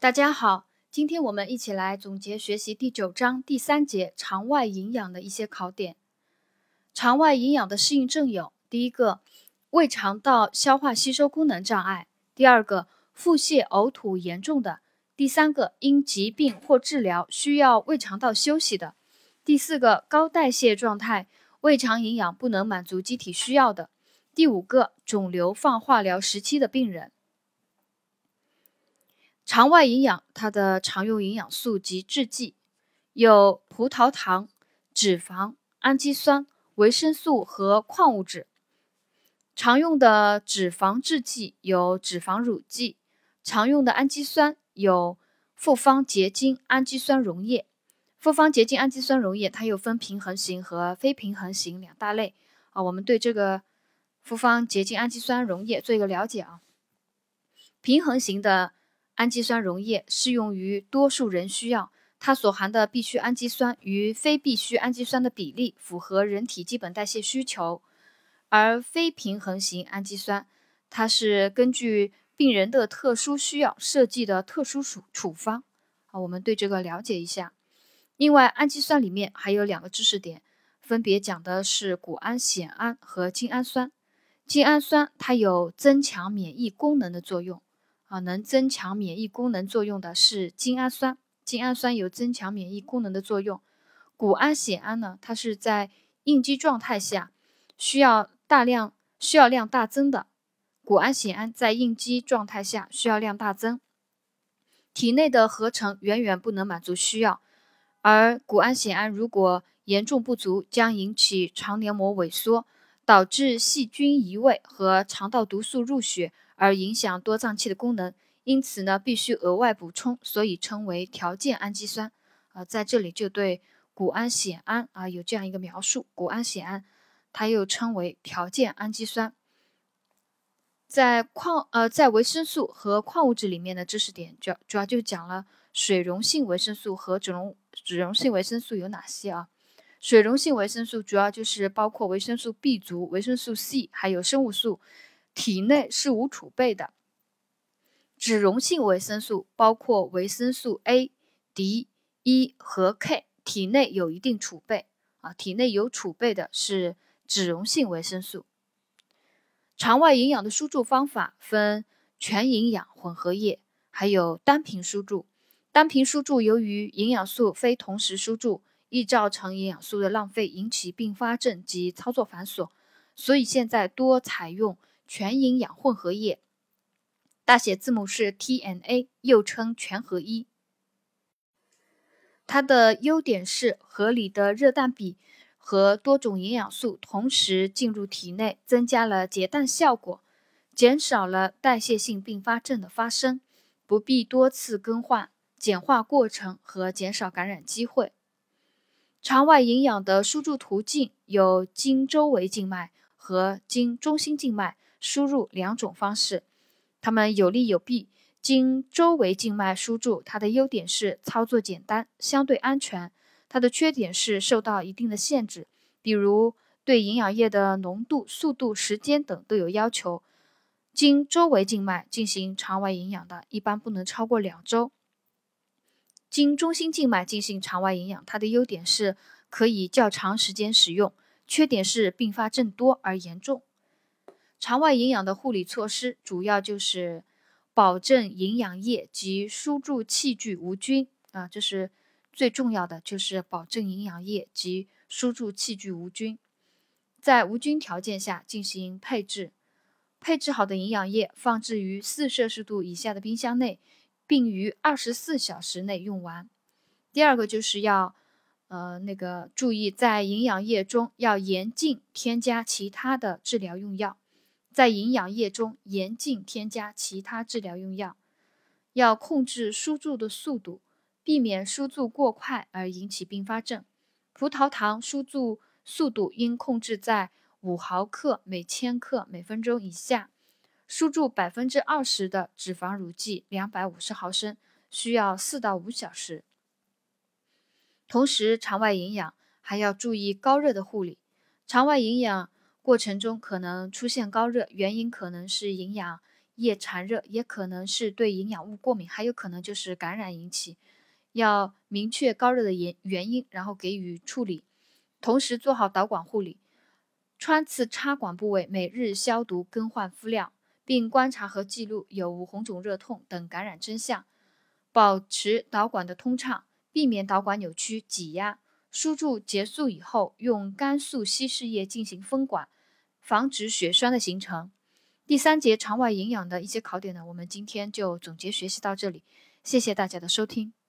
大家好，今天我们一起来总结学习第九章第三节肠外营养的一些考点。肠外营养的适应症有：第一个，胃肠道消化吸收功能障碍；第二个，腹泻呕吐严重的；第三个，因疾病或治疗需要胃肠道休息的；第四个，高代谢状态，胃肠营养不能满足机体需要的；第五个，肿瘤放化疗时期的病人。肠外营养，它的常用营养素及制剂有葡萄糖、脂肪、氨基酸、维生素和矿物质。常用的脂肪制剂有脂肪乳剂，常用的氨基酸有复方结晶氨基酸溶液。复方结晶氨基酸溶液它又分平衡型和非平衡型两大类啊。我们对这个复方结晶氨基酸溶液做一个了解啊。平衡型的。氨基酸溶液适用于多数人需要，它所含的必需氨基酸与非必需氨基酸的比例符合人体基本代谢需求。而非平衡型氨基酸，它是根据病人的特殊需要设计的特殊处处方。啊，我们对这个了解一下。另外，氨基酸里面还有两个知识点，分别讲的是谷氨酰胺和精氨酸。精氨酸它有增强免疫功能的作用。啊，能增强免疫功能作用的是精氨酸，精氨酸有增强免疫功能的作用。谷氨酰胺呢，它是在应激状态下需要大量需要量大增的。谷氨酰胺在应激状态下需要量大增，体内的合成远远不能满足需要。而谷氨酰胺如果严重不足，将引起肠黏膜萎缩，导致细菌移位和肠道毒素入血。而影响多脏器的功能，因此呢，必须额外补充，所以称为条件氨基酸。啊，在这里就对谷氨酰胺啊有这样一个描述，谷氨酰胺它又称为条件氨基酸。在矿呃在维生素和矿物质里面的知识点，主要主要就讲了水溶性维生素和脂溶脂溶性维生素有哪些啊？水溶性维生素主要就是包括维生素 B 族、维生素 C，还有生物素。体内是无储备的。脂溶性维生素包括维生素 A、D、E 和 K，体内有一定储备啊。体内有储备的是脂溶性维生素。肠外营养的输注方法分全营养混合液，还有单瓶输注。单瓶输注由于营养素非同时输注，易造成营养素的浪费，引起并发症及操作繁琐，所以现在多采用。全营养混合液，大写字母是 TNA，又称全合一。它的优点是合理的热氮比和多种营养素同时进入体内，增加了结氮效果，减少了代谢性并发症的发生，不必多次更换，简化过程和减少感染机会。肠外营养的输注途径有经周围静脉和经中心静脉。输入两种方式，它们有利有弊。经周围静脉输注，它的优点是操作简单，相对安全；它的缺点是受到一定的限制，比如对营养液的浓度、速度、时间等都有要求。经周围静脉进行肠外营养的，一般不能超过两周。经中心静脉进行肠外营养，它的优点是可以较长时间使用，缺点是并发症多而严重。肠外营养的护理措施主要就是保证营养液及输注器具无菌啊，这是最重要的，就是保证营养液及输注器具无菌。在无菌条件下进行配置，配置好的营养液放置于四摄氏度以下的冰箱内，并于二十四小时内用完。第二个就是要呃那个注意，在营养液中要严禁添加其他的治疗用药。在营养液中严禁添加其他治疗用药，要控制输注的速度，避免输注过快而引起并发症。葡萄糖输注速度应控制在五毫克每千克每分钟以下。输注百分之二十的脂肪乳剂两百五十毫升，需要四到五小时。同时，肠外营养还要注意高热的护理。肠外营养。过程中可能出现高热，原因可能是营养液缠热，也可能是对营养物过敏，还有可能就是感染引起。要明确高热的原原因，然后给予处理，同时做好导管护理。穿刺插管部位每日消毒更换敷料，并观察和记录有无红肿、热痛等感染征象，保持导管的通畅，避免导管扭曲挤压。输注结束以后，用甘肃稀释液进行封管，防止血栓的形成。第三节肠外营养的一些考点呢，我们今天就总结学习到这里，谢谢大家的收听。